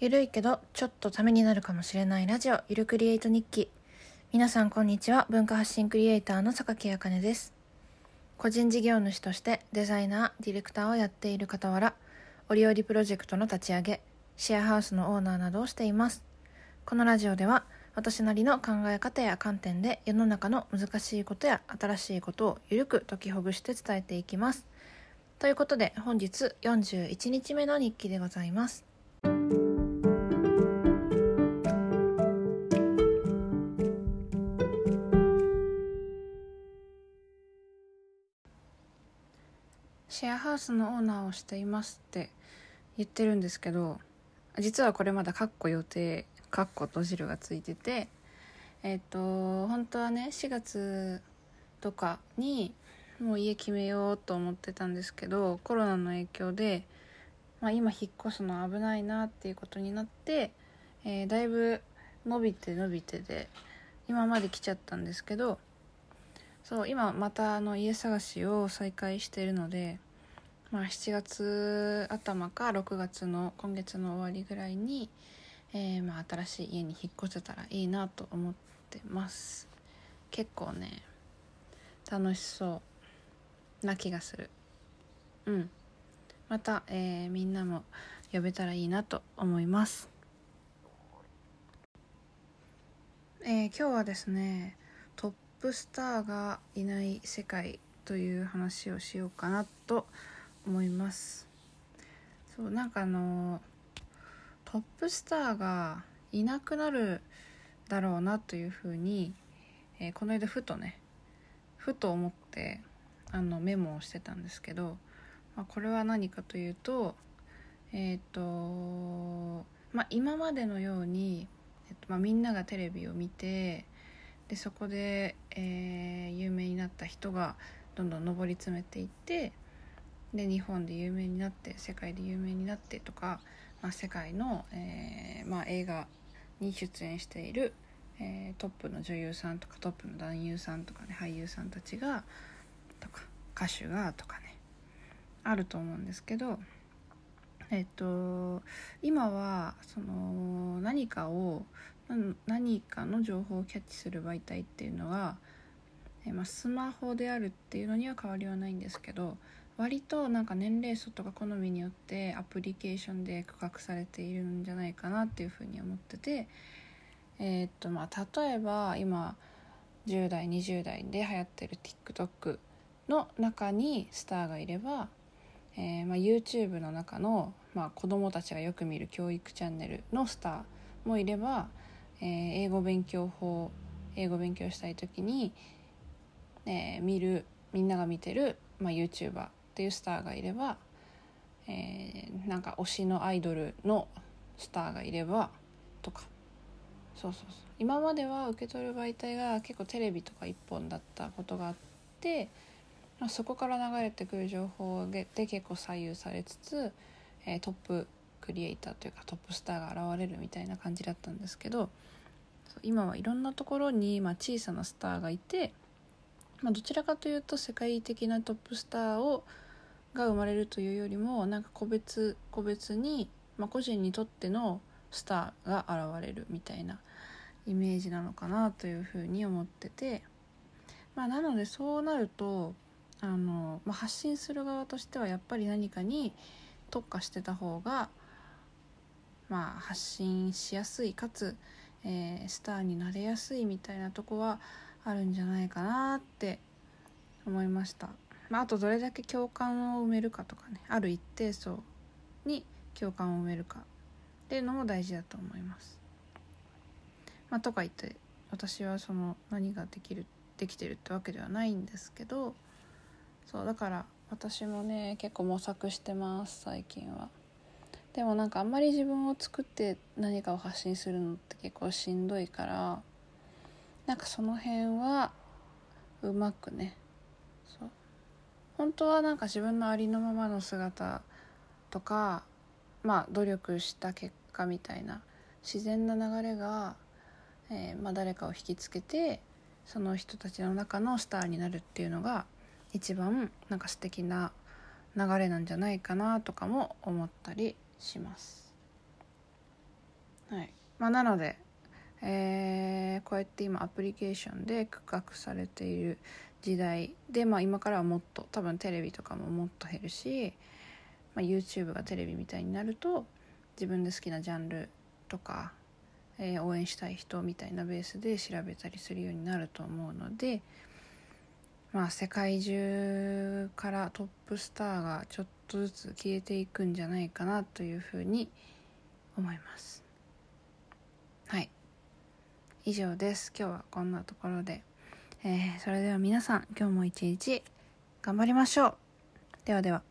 ゆるいけどちょっとためになるかもしれないラジオゆるクリエイト日記。皆さんこんにちは。文化発信クリエイターの榊あかねです。個人事業主としてデザイナーディレクターをやっている傍ら折々プロジェクトの立ち上げシェアハウスのオーナーなどをしています。このラジオでは私なりの考え方や観点で世の中の難しいことや新しいことをゆるく解きほぐして伝えていきます。ということで本日41日目の日記でございます。シェアハウスのオーナーをしていますって言ってるんですけど実はこれまだ「カッコ予定」「カッコ閉じる」がついててえっ、と本当はね4月とかにもう家決めようと思ってたんですけどコロナの影響で、まあ、今引っ越すの危ないなっていうことになって、えー、だいぶ伸びて伸びてで今まで来ちゃったんですけどそう今またあの家探しを再開してるのでまあ、7月頭か6月の今月の終わりぐらいに、えー、まあ新しい家に引っ越せたらいいなと思ってます。結構ね楽しそうな気がする。うん。また、えー、みんなも呼べたらいいなと思います。えー、今日はですねトップスターがいない世界という話をしようかなと思います思います。そうなんかあのトップスターがいなくなるだろうなというふうに、えー、この間ふとねふと思ってあのメモをしてたんですけど、まあ、これは何かというとえっ、ー、とまあ今までのように、えっとまあ、みんながテレビを見てでそこで、えー、有名になった人がどんどん上り詰めていってで日本で有名になって世界で有名になってとか、まあ、世界の、えーまあ、映画に出演している、えー、トップの女優さんとかトップの男優さんとかね俳優さんたちがとか歌手がとかねあると思うんですけどえっと今はその何かを何かの情報をキャッチする媒体っていうのは、えまあ、スマホであるっていうのには変わりはないんですけど割となんか年齢層とか好みによってアプリケーションで区画されているんじゃないかなっていうふうに思っててえー、っとまあ例えば今10代20代で流行ってる TikTok の中にスターがいれば、えー、まあ、YouTube の中の、まあ、子供たちがよく見る教育チャンネルのスターもいれば、えー、英語勉強法英語勉強したい時に、え見るみんなが見てる、まあ、YouTuber っていうスターがいれば、えー、なんか推しのアイドルのスターがいればとか。そうそうそう。今までは受け取る媒体が結構テレビとか一本だったことがあって、まあ、そこから流れてくる情報で結構左右されつつ、えー、トップクリエイターというかトップスターが現れるみたいな感じだったんですけど今はいろんなところに、まあ、小さなスターがいて、まあ、どちらかというと世界的なトップスターをが生まれるというよりもなんか個別個別に、まあ、個人にとってのスターが現れるみたいなイメージなのかなというふうに思ってて、まあ、なのでそうなるとあの、まあ、発信する側としてはやっぱり何かに特化してた方が、まあ、発信しやすいかつ、えー、スターになれやすいみたいなとこはあるんじゃないかなって思いました。まあ、あとどれだけ共感を埋めるかとかねある一定層に共感を埋めるかっていうのも大事だと思います。まあ、とか言って私はその何ができるできてるってわけではないんですけどそうだから私もね結構模索してます最近は。でもなんかあんまり自分を作って何かを発信するのって結構しんどいからなんかその辺はうまくねそう本当はなんか自分のありのままの姿とかまあ努力した結果みたいな自然な流れが、えー、まあ、誰かを引きつけてその人たちの中のスターになるっていうのが一番なんか素敵な流れなんじゃないかなとかも思ったりします。はいまあ、なので、えーこうやって今アプリケーションで区画されている時代で、まあ、今からはもっと多分テレビとかももっと減るし、まあ、YouTube がテレビみたいになると自分で好きなジャンルとか、えー応援したい人みたいなベースで調べたりするようになると思うので、まあ、世界中からトップスターがちょっとずつ消えていくんじゃないかなというふうに思います。はい。以上です。今日はこんなところで、えーそれでは皆さん今日も一日頑張りましょう。ではでは。